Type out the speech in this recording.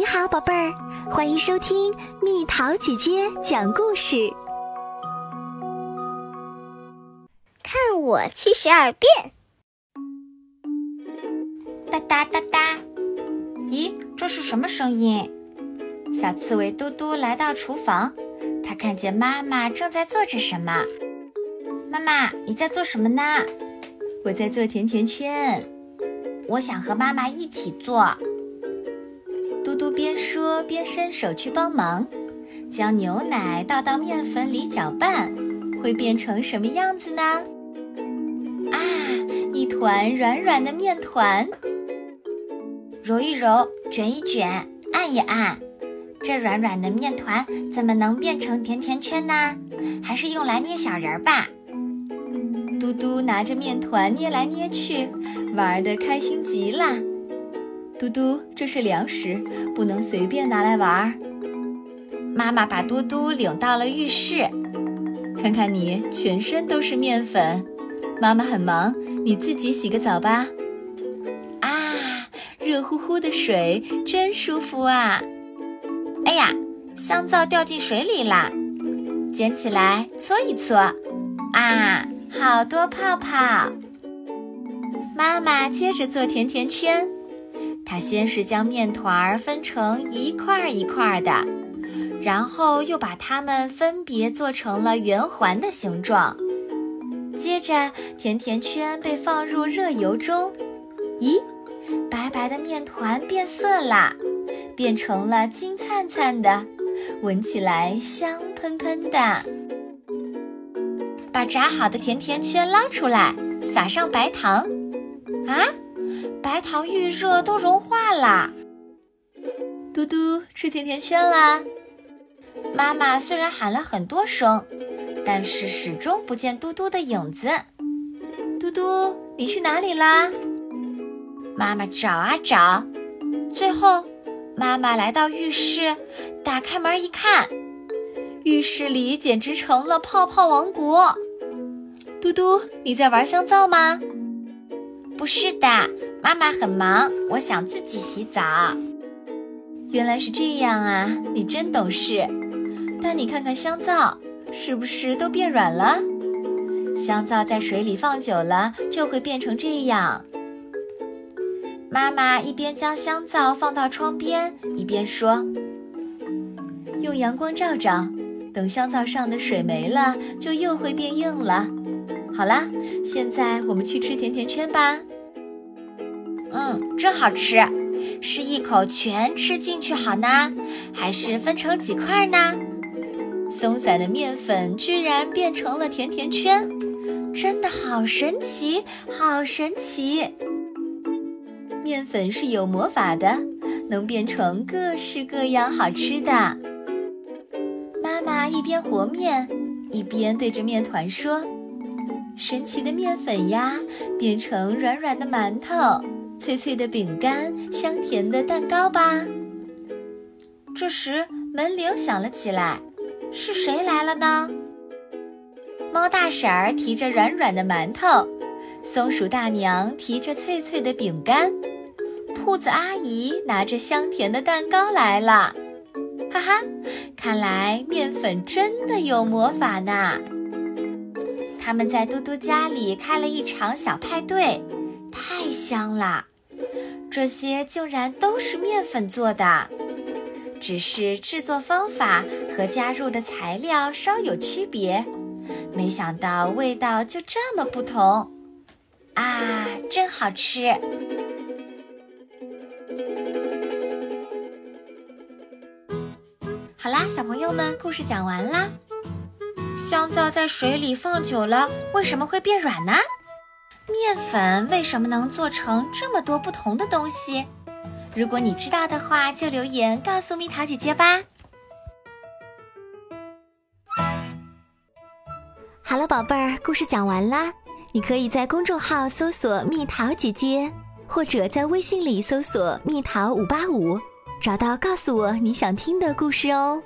你好，宝贝儿，欢迎收听蜜桃姐姐讲故事。看我七十二变！哒哒哒哒！咦，这是什么声音？小刺猬嘟嘟来到厨房，它看见妈妈正在做着什么。妈妈，你在做什么呢？我在做甜甜圈。我想和妈妈一起做。嘟边说边伸手去帮忙，将牛奶倒到面粉里搅拌，会变成什么样子呢？啊，一团软软的面团。揉一揉，卷一卷，按一按，这软软的面团怎么能变成甜甜圈呢？还是用来捏小人儿吧。嘟嘟拿着面团捏来捏去，玩得开心极了。嘟嘟，这是粮食，不能随便拿来玩。妈妈把嘟嘟领到了浴室，看看你全身都是面粉，妈妈很忙，你自己洗个澡吧。啊，热乎乎的水真舒服啊！哎呀，香皂掉进水里啦，捡起来搓一搓，啊，好多泡泡。妈妈接着做甜甜圈。他先是将面团儿分成一块一块的，然后又把它们分别做成了圆环的形状。接着，甜甜圈被放入热油中，咦，白白的面团变色啦，变成了金灿灿的，闻起来香喷喷的。把炸好的甜甜圈捞出来，撒上白糖，啊！白糖预热都融化了。嘟嘟吃甜甜圈啦！妈妈虽然喊了很多声，但是始终不见嘟嘟的影子。嘟嘟，你去哪里啦？妈妈找啊找，最后妈妈来到浴室，打开门一看，浴室里简直成了泡泡王国。嘟嘟，你在玩香皂吗？不是的。妈妈很忙，我想自己洗澡。原来是这样啊，你真懂事。但你看看香皂，是不是都变软了？香皂在水里放久了就会变成这样。妈妈一边将香皂放到窗边，一边说：“用阳光照照，等香皂上的水没了，就又会变硬了。”好啦，现在我们去吃甜甜圈吧。嗯，真好吃，是一口全吃进去好呢，还是分成几块呢？松散的面粉居然变成了甜甜圈，真的好神奇，好神奇！面粉是有魔法的，能变成各式各样好吃的。妈妈一边和面，一边对着面团说：“神奇的面粉呀，变成软软的馒头。”脆脆的饼干，香甜的蛋糕吧。这时门铃响了起来，是谁来了呢？猫大婶儿提着软软的馒头，松鼠大娘提着脆脆的饼干，兔子阿姨拿着香甜的蛋糕来了。哈哈，看来面粉真的有魔法呢。他们在嘟嘟家里开了一场小派对，太香了。这些竟然都是面粉做的，只是制作方法和加入的材料稍有区别。没想到味道就这么不同，啊，真好吃！好啦，小朋友们，故事讲完啦。香皂在水里放久了，为什么会变软呢？面粉为什么能做成这么多不同的东西？如果你知道的话，就留言告诉蜜桃姐姐吧。好了，宝贝儿，故事讲完啦。你可以在公众号搜索“蜜桃姐姐”，或者在微信里搜索“蜜桃五八五”，找到告诉我你想听的故事哦。